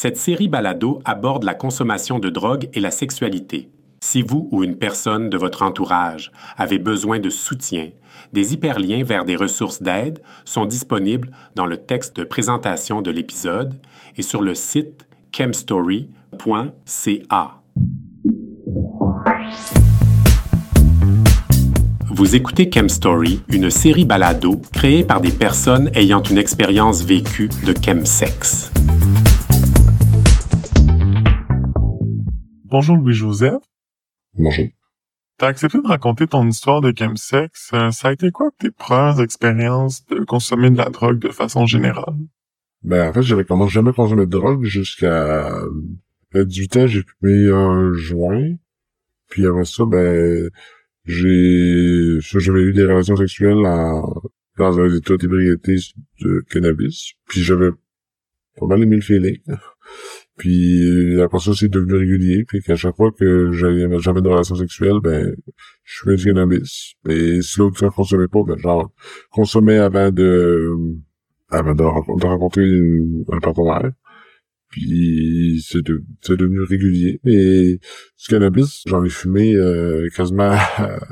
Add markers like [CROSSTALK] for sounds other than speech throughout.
Cette série balado aborde la consommation de drogue et la sexualité. Si vous ou une personne de votre entourage avez besoin de soutien, des hyperliens vers des ressources d'aide sont disponibles dans le texte de présentation de l'épisode et sur le site chemstory.ca. Vous écoutez Chemstory, une série balado créée par des personnes ayant une expérience vécue de chemsex. Bonjour Louis-Joseph. Bonjour. T'as accepté de raconter ton histoire de chemsex. Euh, ça a été quoi tes premières expériences de consommer de la drogue de façon générale? Ben, en fait, j'avais commencé jamais consommé de drogue jusqu'à 18 ans, j'ai fumé un joint. Puis après ça, ben, j'ai, j'avais eu des relations sexuelles dans un état d'ébriété de cannabis. Puis j'avais pas mal aimé le feeling. Puis après ça, c'est devenu régulier. Puis qu'à chaque fois que j'avais jamais de relations sexuelles, ben, je fumais du cannabis. Et si l'autre ne consommait pas, ben, genre, consommais avant de, avant de, rencontrer un partenaire. Puis c'est de, devenu régulier. Mais du cannabis, j'en ai fumé euh, quasiment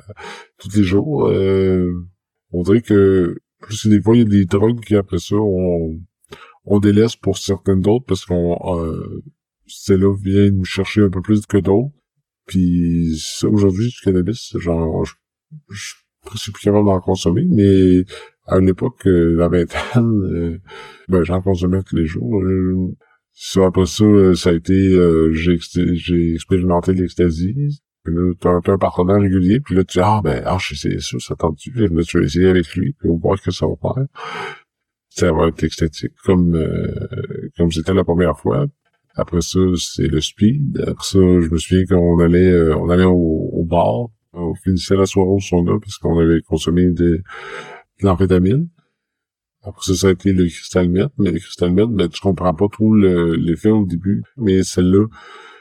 [LAUGHS] tous les jours. Euh, on dirait que plus des fois, il y a des drogues qui après ça, on, on délaisse pour certaines d'autres parce qu'on euh, là vient nous chercher un peu plus que d'autres. Puis aujourd'hui, du cannabis, genre, je, je, suis plus capable d'en consommer, mais à une époque, euh, la vingtaine, euh, ben, j'en consommais tous les jours. Euh, ça, après ça, euh, ça a été, j'ai, j'ai expérimenté l'ecstasy. Là, t'as un un partenaire régulier, puis là, tu dis, ah, ben, ah, je sais ça, ça tente-tu? Tu vas essayer avec lui, puis on va voir que ça va faire. Ça va être extatique, comme, euh, comme c'était la première fois. Après ça, c'est le speed. Après ça, je me souviens qu'on allait, on allait au, au, bar. On finissait la soirée au sauna, parce qu'on avait consommé de, de l'amphétamine. Après ça, ça a été le cristal meth, mais le cristal meth, ben, tu comprends pas trop l'effet au début. Mais celle-là,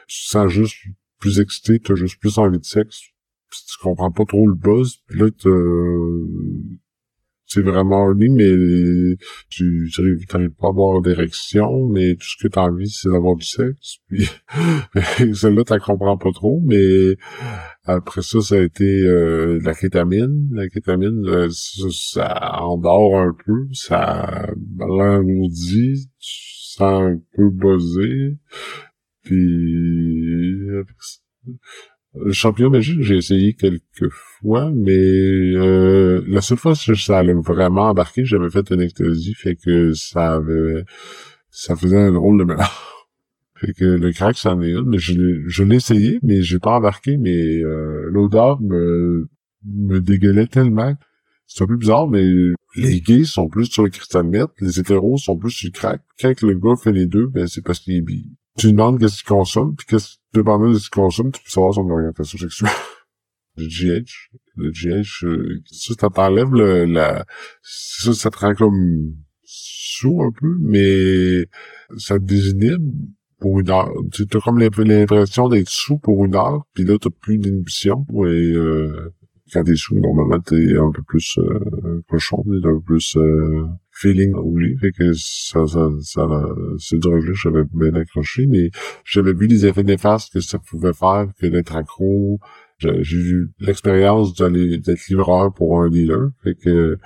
tu sens juste plus excité, t'as juste plus envie de sexe. Puis tu comprends pas trop le buzz. Puis là, c'est vraiment lui, mais tu n'arrives pas à avoir d'érection, mais tout ce que tu as envie, c'est d'avoir du sexe. Puis [LAUGHS] celle-là, tu comprends pas trop, mais après ça, ça a été euh, la kétamine. La kétamine, euh, ça, ça, endort un peu, ça l'engourdit, tu sens un peu buzzé. Puis le champion magique, j'ai essayé quelques fois, mais euh, la seule fois que ça allait vraiment embarquer, j'avais fait une ecstasy, fait que ça avait ça faisait un drôle de mélange. [LAUGHS] Fait que le crack, c'en est une, mais je, l'ai essayé, mais j'ai pas embarqué, mais euh, l'odeur me, me dégueulait tellement. C'est un peu bizarre, mais les gays sont plus sur le cristal les hétéros sont plus sur le crack. Quand le gars fait les deux, ben c'est parce qu'il est bi. Tu demandes qu'est-ce qu'il consomme, puis qu'est-ce dépendant de ce qu'il consomme, tu peux savoir son orientation sexuelle. [LAUGHS] le GH, le GH, euh, ça, ça t'enlève le, la, ça, ça te rend comme sous un peu, mais ça te désinhibe pour une heure. Tu as comme l'impression d'être sous pour une heure, puis là, t'as plus d'inhibition. Et euh, quand t'es sous, normalement, t'es un peu plus euh, cochon, t'es un peu plus euh, feeling oui. Fait que ça, ça, ça, ce drogue-là, j'avais bien accroché, mais j'avais vu les effets néfastes que ça pouvait faire, que d'être accro. J'ai eu l'expérience d'aller d'être livreur pour un dealer. Fait que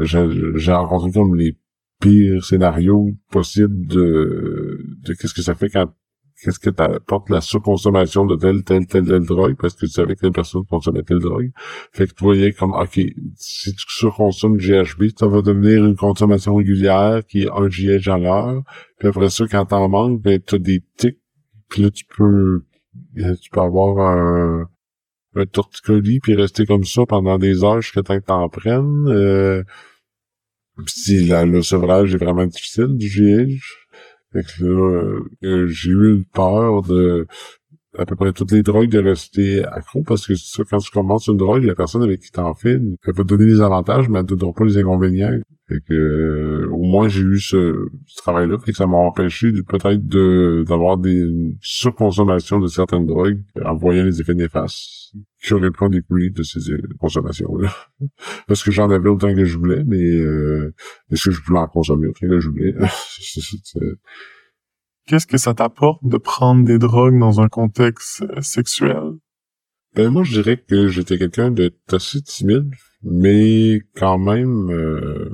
j'ai rencontré comme les pire scénario possible de, de qu'est-ce que ça fait quand qu'est-ce que t'apporte la surconsommation de telle, telle, telle, telle drogue, parce que tu savais que telle personne consommait telle drogue. Fait que tu voyais comme, OK, si tu surconsommes GHB, ça va devenir une consommation régulière qui est un GH à l'heure. Puis après ça, quand t'en manques, ben, t'as des tics. Puis là, tu peux, tu peux avoir un, un torticolis puis rester comme ça pendant des heures jusqu'à temps que t'en prennes. Euh, si la, le sevrage est vraiment difficile du GH. Fait que euh, j'ai eu peur de à peu près toutes les drogues de rester accro parce que ça, quand tu commences une drogue, la personne avec qui t'en fais, elle va te donner des avantages, mais elle te donne pas les inconvénients. Fait que euh, au moins j'ai eu ce, travail-là, fait que ça m'a empêché peut-être de d'avoir des surconsommations de certaines drogues en voyant les effets néfastes qui auraient pu découler de ces euh, consommations-là. [LAUGHS] Parce que j'en avais autant que je voulais, mais euh, est-ce que je voulais en consommer autant que je voulais? [LAUGHS] Qu'est-ce que ça t'apporte de prendre des drogues dans un contexte euh, sexuel? Ben moi, je dirais que j'étais quelqu'un de assez timide, mais quand même euh,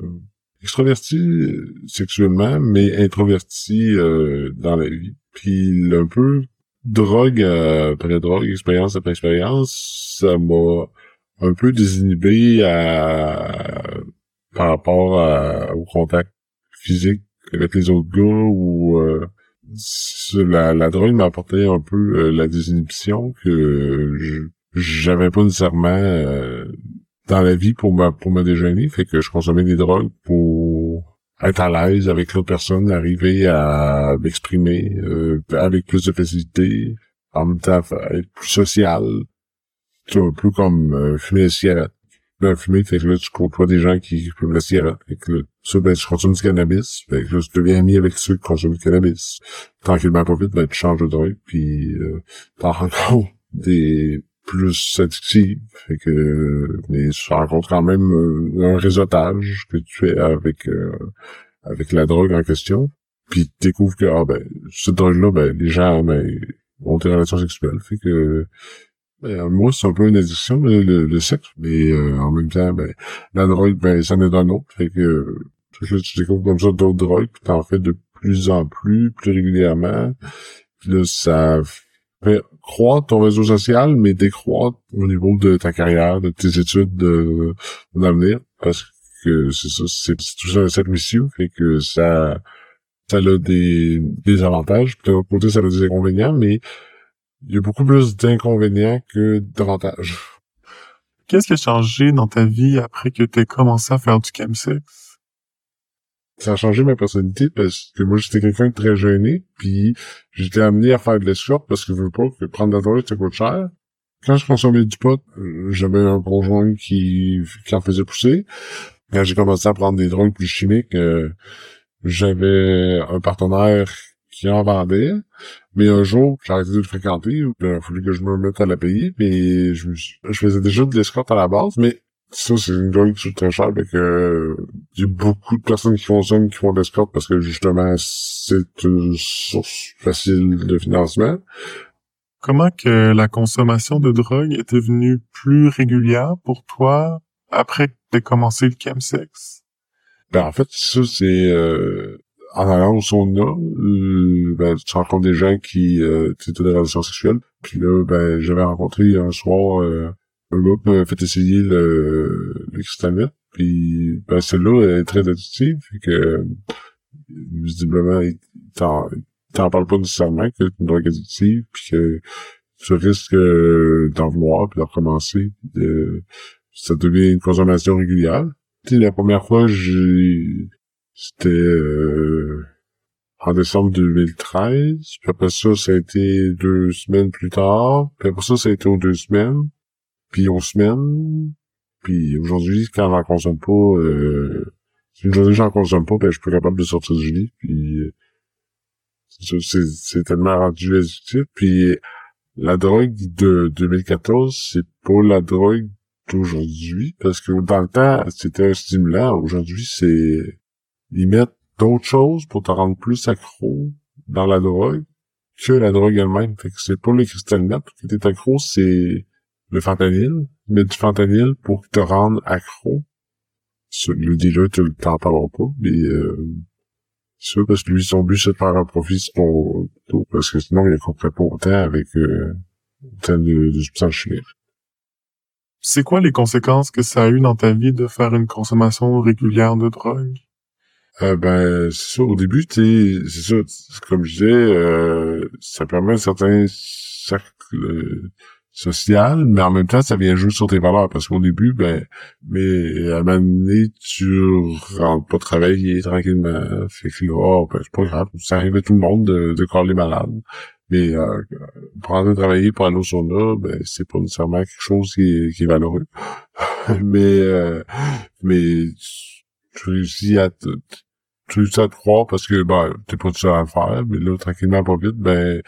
extroverti euh, sexuellement, mais introverti dans la vie. Puis un peu drogue après drogue, expérience après expérience, ça m'a un peu désinhibé à, par rapport au contact physique avec les autres gars ou la, la drogue m'a apporté un peu euh, la désinhibition que j'avais pas nécessairement euh, dans la vie pour me pour me déjeuner. Fait que je consommais des drogues pour être à l'aise avec l'autre personne arriver à m'exprimer euh, avec plus de facilité en même temps être plus social. Un peu comme fumer des cigarettes ben, fumer, fait que là, tu côtoies des gens qui fument la cigarette. Fait que là, ça, ben, tu consommes du cannabis. Fait que là, tu deviens ami avec ceux qui consomment du cannabis. Tranquillement, pas vite, ben, tu changes de drogue, puis euh, t'en rencontres [LAUGHS] des plus addictifs. Fait que, mais tu rencontres quand même euh, un réseautage que tu fais avec euh, avec la drogue en question. Puis tu découvres que, ah, ben, cette drogue-là, ben, les gens, ben, ont des relations sexuelles. Fait que ben, moi, c'est un peu une addiction, le, sexe, mais euh, en même temps, ben, la drogue, ben, ça en est un autre. Fait que, que tu découvres comme ça d'autres drogues, puis t'en fais de plus en plus, plus régulièrement. Puis là, ça fait croître ton réseau social, mais décroître au niveau de ta carrière, de tes études, de, parce que c'est ça, c'est tout ça un cercle fait que ça, ça a des, des avantages, puis de l'autre côté, ça a des inconvénients, mais il y a beaucoup plus d'inconvénients que d'avantages. Qu'est-ce qui a changé dans ta vie après que tu commencé à faire du chemsex? Ça a changé ma personnalité parce que moi j'étais quelqu'un de très gêné, puis j'étais amené à faire de l'escorte parce que je veux pas que prendre la drogue ça coûte cher. Quand je consommais du pot, euh, j'avais un conjoint qui, qui en faisait pousser. Quand j'ai commencé à prendre des drogues plus chimiques, euh, j'avais un partenaire qui en vendait. Mais un jour, j'ai arrêté de le fréquenter. Il a fallu que je me mette à la payer. Mais je, je faisais déjà de l'escorte à la base. Mais ça, c'est une drogue qui coûte très cher. Fait que il y a beaucoup de personnes qui ça, qui font de l'escorte parce que justement, c'est une source facile de financement. Comment que la consommation de drogue est devenue plus régulière pour toi après que tu commencé le chemsex? Ben, en fait, ça, c'est... Euh, en allant au sauna, euh, ben, tu rencontres des gens qui euh, tu des relations sexuelles. Puis là, ben, j'avais rencontré un soir euh, un gars qui fait essayer le, le cristal Puis ben, celle-là est très addictive. Fait que visiblement, il t'en, t'en parle pas nécessairement que c'est une drogue addictive, puis que tu risques euh, d'en vouloir, puis de recommencer. De, ça devient une consommation régulière. sais, la première fois, j'ai c'était euh, en décembre 2013. Puis après ça, ça a été deux semaines plus tard. Puis après ça, ça a été aux deux semaines. Puis aux semaines. Puis aujourd'hui, quand j'en consomme pas, euh, une journée j'en consomme pas, ben je suis plus capable de sortir du lit. Puis euh, c'est tellement rendu addictif. Puis la drogue de 2014, c'est pas la drogue d'aujourd'hui. Parce que dans le temps, c'était un stimulant. Aujourd'hui, c'est ils mettent d'autres choses pour te rendre plus accro dans la drogue que la drogue elle-même. Fait que c'est pas le cristal net que t'es accro, c'est le fentanyl. Mais du fentanyl pour te rendre accro. Le dealer, tu t'en parleras pas, mais euh, c'est parce que lui, son but, c'est de faire un profit sur ton parce que sinon, il ne comprend pas autant avec euh, autant de, de substances chimiques. C'est quoi les conséquences que ça a eu dans ta vie de faire une consommation régulière de drogue? Euh, ben, c'est ça, au début, c'est ça, comme je disais, euh, ça permet un certain cercle euh, social, mais en même temps, ça vient jouer sur tes valeurs, parce qu'au début, ben, mais à un moment donné, tu rentres pas travailler tranquillement, fait que oh, ben, c'est pas grave, ça arrive à tout le monde de, de les malades, mais euh, aller travailler pour aller au sauna, ben, c'est pas nécessairement quelque chose qui est, qui est [LAUGHS] mais, euh, mais tu réussis à tu ça te croire parce que ben t'es pas tout seul à le faire, mais là, tranquillement, pas vite, ben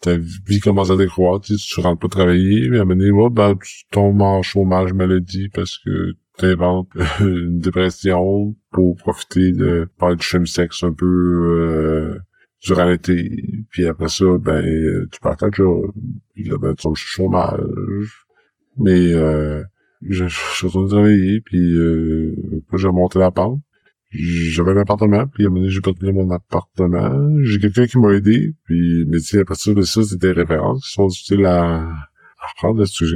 ta vie commence à décroître, tu, tu rentres pas travailler, mais à un moment donné, ben, tu tombes en chômage maladie parce que t'inventes [LAUGHS] une dépression pour profiter de faire du sexe un peu euh, durant l'été. Puis après ça, ben, tu partais là, puis là, ben, tu le chômage. Mais euh, je, suis retourné travailler, puis euh, j'ai remonté la pente. J'avais un appartement, puis à un moment donné, j'ai perdu mon appartement. J'ai quelqu'un qui m'a aidé, puis mais tu à partir de ça, c'était des références qui sont utiles à, à reprendre. Là, tu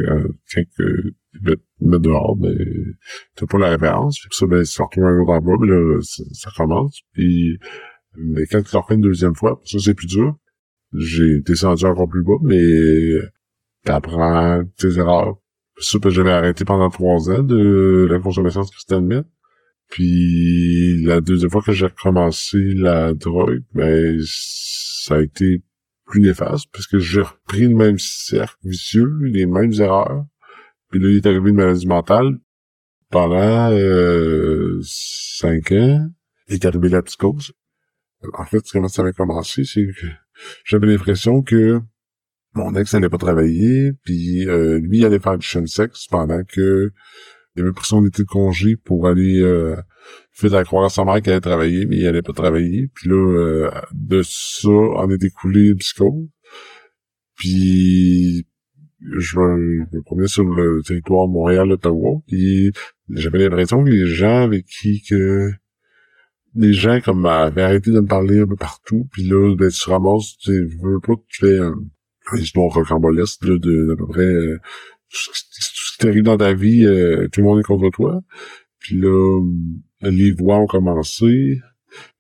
sais, que me dehors, ben, t'as pas la référence. Puis ça, ben, tu retrouves un autre emploi, puis là, ça, ça commence. Puis mais quand tu refais une deuxième fois, ça c'est plus dur. J'ai descendu encore plus bas, mais t'apprends tes erreurs. Ça, j'avais arrêté pendant trois ans de la consommation de cristal. Puis la deuxième fois que j'ai recommencé la drogue, ben ça a été plus néfaste parce que j'ai repris le même cercle vicieux, les mêmes erreurs. Puis là, il est arrivé une maladie mentale pendant euh, cinq ans. Il est arrivé la psychose en fait, comment ça avait commencé, c'est que j'avais l'impression que mon ex n'allait pas travailler, puis euh, lui il allait faire du sexe pendant que il avait pris son été de congé pour aller euh, faire la croire à sa mère qu'elle allait travailler, mais il allait pas travailler. Puis là, euh, de ça, en est découlé une psycho. Puis je me, promenais sur le territoire Montréal-Ottawa, puis j'avais l'impression que les gens avec qui que les gens comme avaient arrêté de me parler un peu partout, puis là, ben, tu ramasses, tu veux pas, tu fais euh, une histoire rocambolesque là, de d'à peu près euh, tout, ce qui t'arrive dans ta vie, euh, tout le monde est contre toi. Puis là, les voix ont commencé.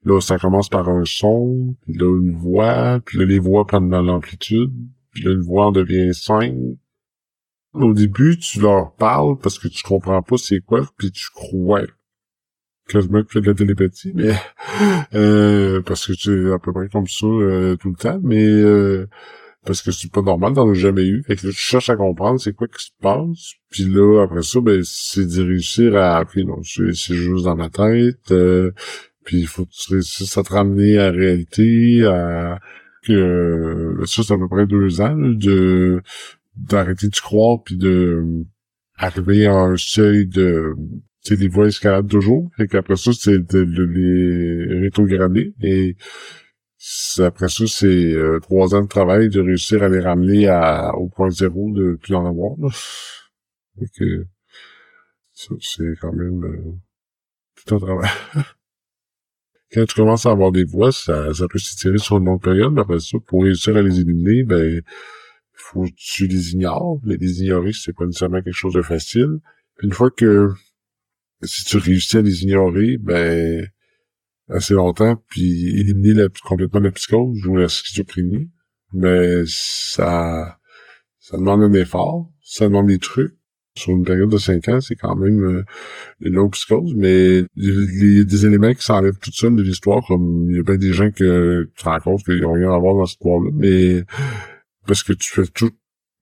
Là, ça commence par un son, puis là, une voix, puis là, les voix prennent dans l'amplitude, puis là, une voix en devient cinq. Au début, tu leur parles parce que tu comprends pas c'est quoi, puis tu crois quasiment que tu fais de la télépathie, mais euh, parce que es à peu près comme ça euh, tout le temps, mais euh, parce que c'est pas normal, t'en as jamais eu. Fait que là, tu cherches à comprendre c'est quoi qui se passe. Puis là, après ça, ben, c'est de réussir à puis non, c'est juste dans ma tête. Euh, puis il faut que tu réussisses à te ramener à la réalité, à que ça, c'est à peu près deux ans de d'arrêter de croire puis de arriver à un seuil de c'est des voies escalades toujours. Et qu'après ça, c'est de, les rétrograder. Et après ça, c'est euh, trois ans de travail de réussir à les ramener à, au point zéro de plus en avoir. que ça, c'est quand même euh, tout un travail. [LAUGHS] Quand tu commences à avoir des voix, ça, ça peut s'étirer sur une longue période, mais après ça, pour réussir à les éliminer, ben faut que tu les ignores. Les ignorer, c'est pas nécessairement quelque chose de facile. une fois que si tu réussis à les ignorer, ben assez longtemps, puis éliminer la, complètement la psychose ou la schizophrénie, mais ça ça demande un effort, ça demande des trucs. Sur une période de cinq ans, c'est quand même euh, une longue psychose, mais il y a des éléments qui s'enlèvent tout seuls de l'histoire, comme il y a bien des gens que tu te rends compte qu'ils n'ont rien à voir dans cette histoire-là, mais parce que tu fais tout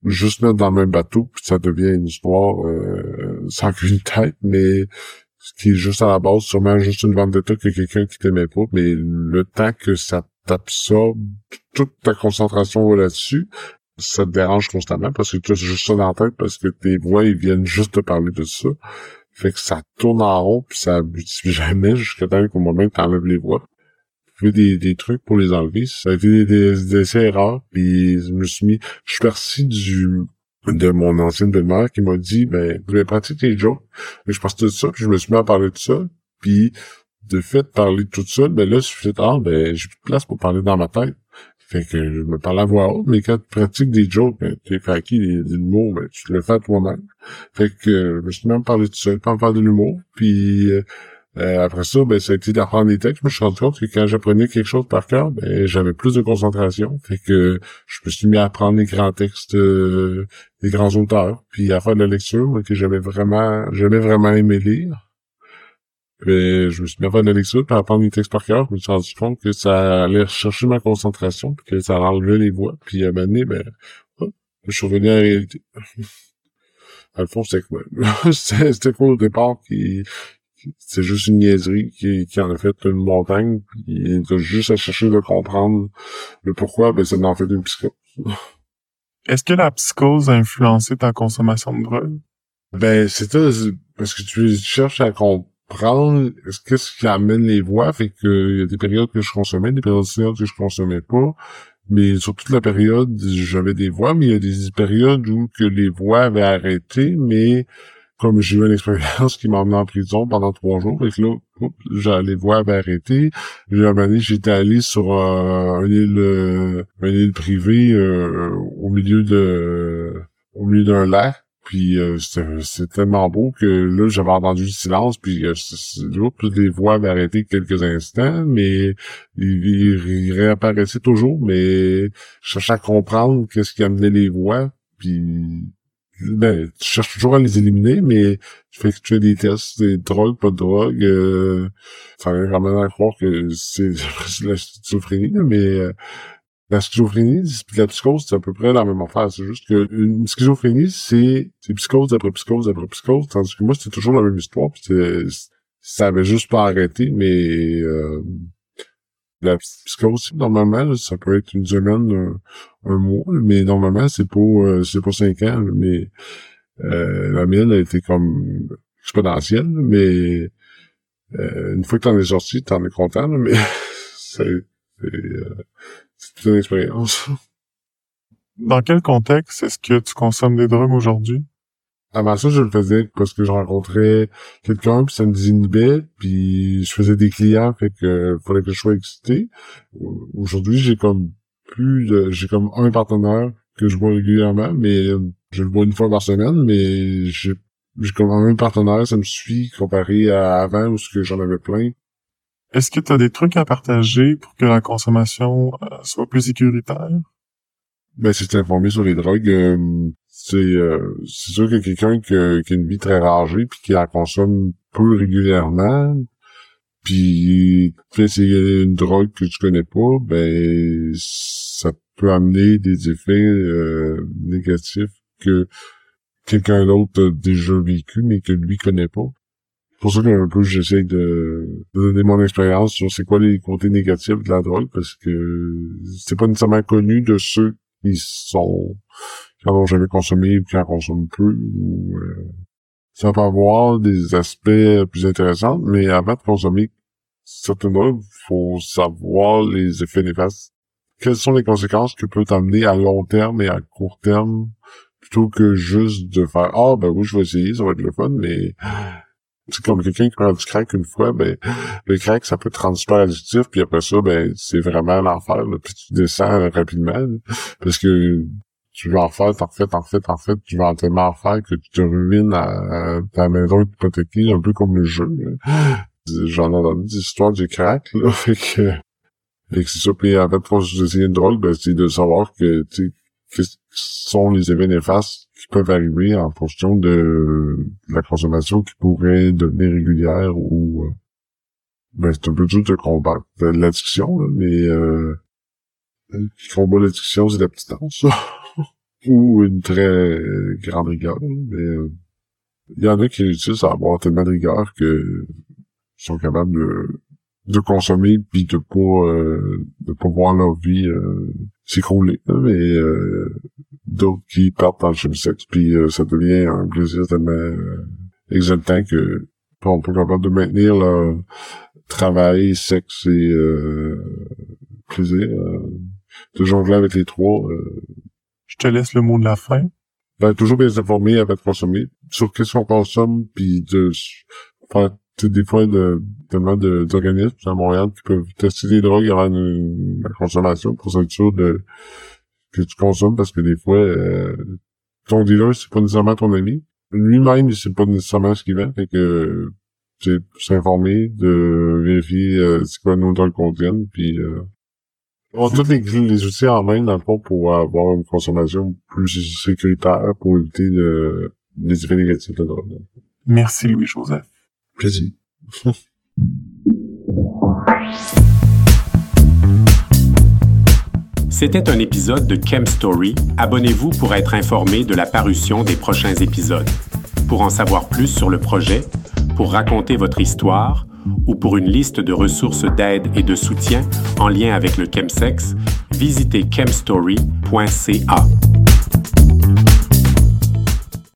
juste mettre dans le même bateau, puis ça devient une histoire euh, sans qu'une tête, mais ce qui est juste à la base, sûrement juste une vendetta que quelqu'un qui t'aimait pas, mais le temps que ça t'absorbe, toute ta concentration là-dessus, ça te dérange constamment parce que tu as juste ça dans la tête parce que tes voix, ils viennent juste te parler de ça. Fait que ça tourne en rond puis ça aboutit [LAUGHS] jamais jusqu'à temps qu'au moment où t'enlèves les voix des, des trucs pour les enlever. Ça a été des, des, erreurs. Puis je me suis mis. Je suis parti du de mon ancienne belle-mère qui m'a dit ben vous avez pratiqué tes jokes. Mais je pense de ça, puis je me suis mis à parler de ça. Puis de fait, parler de tout ça, ben là, je suis fait Ah ben j'ai plus de place pour parler dans ma tête. Fait que je me parle à voix haute, mais quand tu pratiques des jokes, ben, t'es qui des, des humour, ben, tu le fais toi-même. Fait que je me suis même parlé de ça, pas en faire de l'humour. Puis euh, euh, après ça, ben, ça a été d'apprendre les textes. Je me suis rendu compte que quand j'apprenais quelque chose par cœur, ben, j'avais plus de concentration. Fait que je me suis mis à apprendre les grands textes euh, des grands auteurs, puis à faire de la lecture, que j'avais vraiment, j'avais vraiment aimé lire. Puis je me suis mis à faire de la lecture, puis à apprendre les textes par cœur. Je me suis rendu compte que ça allait chercher ma concentration, puis que ça enlevait les voix. Puis à un moment donné, ben, je suis revenu à la réalité. [LAUGHS] À le fond, c'était quoi? [LAUGHS] c'était quoi au départ qui c'est juste une niaiserie qui, qui en a fait une montagne, puis t'as juste à chercher de comprendre le pourquoi, ben ça en fait une psychose. [LAUGHS] Est-ce que la psychose a influencé ta consommation de drogue? Ben, c'est ça, parce que tu cherches à comprendre prendre qu'est-ce qui amène les voix, fait que il y a des périodes que je consommais, des périodes que je consommais pas. Mais sur toute la période, j'avais des voix, mais il y a des périodes où que les voix avaient arrêté, mais comme j'ai eu une expérience qui m'a emmené en prison pendant trois jours, et que là, voix avaient arrêté. J'ai un j'étais allé sur euh, une île, euh, île privée euh, au milieu de, au milieu d'un lac. Puis euh, c'était tellement beau que là, j'avais entendu le silence, puis euh, toutes les voix avaient arrêté quelques instants, mais ils, réapparaissaient toujours, mais je cherchais à comprendre qu'est-ce qui amenait les voix, puis ben, tu cherches toujours à les éliminer, mais tu fais, tu fais des tests, des drogues, pas de drogue, euh, ça va vraiment à croire que c'est [LAUGHS] la schizophrénie, mais euh, la schizophrénie et la psychose, c'est à peu près la même affaire. C'est juste que une schizophrénie, c'est psychose après psychose après psychose, tandis que moi, c'était toujours la même histoire. Puis ça avait juste pas arrêté, mais euh, la psychose, normalement, ça peut être une semaine, un, mois, mais normalement, c'est pas euh, c'est pas cinq ans. mais euh, la mienne a été comme exponentielle, mais euh, une fois que t'en es sorti, t'en es content, mais [LAUGHS] c'est c'est une expérience. Dans quel contexte est-ce que tu consommes des drogues aujourd'hui? Avant ça, je le faisais parce que je rencontrais quelqu'un, puis ça me désinhibait, puis je faisais des clients, fait que fallait que je sois excité. Aujourd'hui, j'ai comme plus de... j'ai comme un partenaire que je vois régulièrement, mais je le vois une fois par semaine, mais j'ai j'ai comme un partenaire, ça me suit comparé à avant où ce que j'en avais plein. Est-ce que tu as des trucs à partager pour que la consommation euh, soit plus sécuritaire? Ben, c'est informé sur les drogues. Euh, c'est euh, c'est sûr que quelqu'un qui, a une vie très rangée puis qui la consomme peu régulièrement, puis c'est une drogue que tu connais pas, ben ça peut amener des effets négatifs que quelqu'un d'autre a déjà vécu mais que lui connaît pas. Pour ça que un peu j'essaie de, donner mon expérience sur c'est quoi les côtés négatifs de la drogue parce que c'est pas nécessairement connu de ceux qui sont qui en ont jamais consommé ou qui en consomment peu ou euh, ça peut avoir des aspects plus intéressants mais avant de consommer certaines drogues faut savoir les effets néfastes. Quelles sont les conséquences que peut amener à long terme et à court terme plutôt que juste de faire ah ben oui je vais essayer ça va être le fun mais c'est comme quelqu'un qui prend du crack une fois, ben le crack, ça peut te rendre super addictif, puis après ça, ben c'est vraiment l'enfer, puis tu descends rapidement, parce que tu vas en faire, t'en fais, t'en fais, t'en fais, tu vas en tellement en faire que tu te ruines à, ta maison hypothéquée, un peu comme le jeu. [GASPS] J'en ai entendu des histoires du crack, là, [LAUGHS] fait que, fait que c'est ça, puis en fait, pour essayer une drogue, ben c'est de savoir que, tu sais, sont les effets néfastes qui peuvent arriver en fonction de, la consommation qui pourrait devenir régulière ou euh, ben c'est un peu dur de combattre l'addiction, mais euh, qui combat l'addiction, c'est la l'abstinence. Ou une très grande rigueur. Mais euh, il y en a qui réussissent à avoir tellement de rigueur que sont capables de, de consommer puis de pas euh, de pas voir leur vie euh, s'écrouler. Mais euh, d'autres qui partent dans le chemsex, puis euh, ça devient un plaisir tellement euh, exaltant que on peut capable de maintenir le travail, sexe et euh, plaisir. de jongler avec les trois. Je te laisse le mot de la fin. Ben, toujours bien informé avant de consommer sur qu'est-ce qu'on consomme, puis de faire des fois de, tellement d'organismes à Montréal qui peuvent tester des drogues avant la consommation pour s'être sûr de que tu consommes parce que des fois, euh, ton dealer, c'est pas nécessairement ton ami. Lui-même, c'est pas nécessairement ce qu'il vend. Fait que c'est s'informer, de vérifier euh, c'est quoi nos drogues contiennent, puis euh, avoir tous les, les outils en main, dans le fond, pour avoir une consommation plus sécuritaire pour éviter de, les effets négatifs de drogue. Merci Louis-Joseph. Plaisir. C'était un épisode de Chem Story. Abonnez-vous pour être informé de la parution des prochains épisodes. Pour en savoir plus sur le projet, pour raconter votre histoire ou pour une liste de ressources d'aide et de soutien en lien avec le chemsex, visitez chemstory.ca.